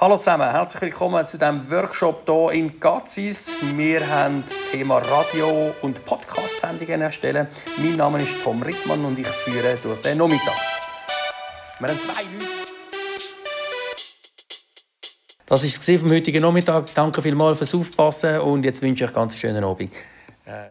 Hallo zusammen, herzlich willkommen zu diesem Workshop hier in Gazis. Wir haben das Thema Radio- und Podcast-Sendungen erstellen. Mein Name ist Tom Rittmann und ich führe durch den Nachmittag. Wir haben zwei Leute. Das war es vom heutigen Nachmittag. Danke vielmals fürs Aufpassen und jetzt wünsche ich euch einen ganz schönen Abend. Äh,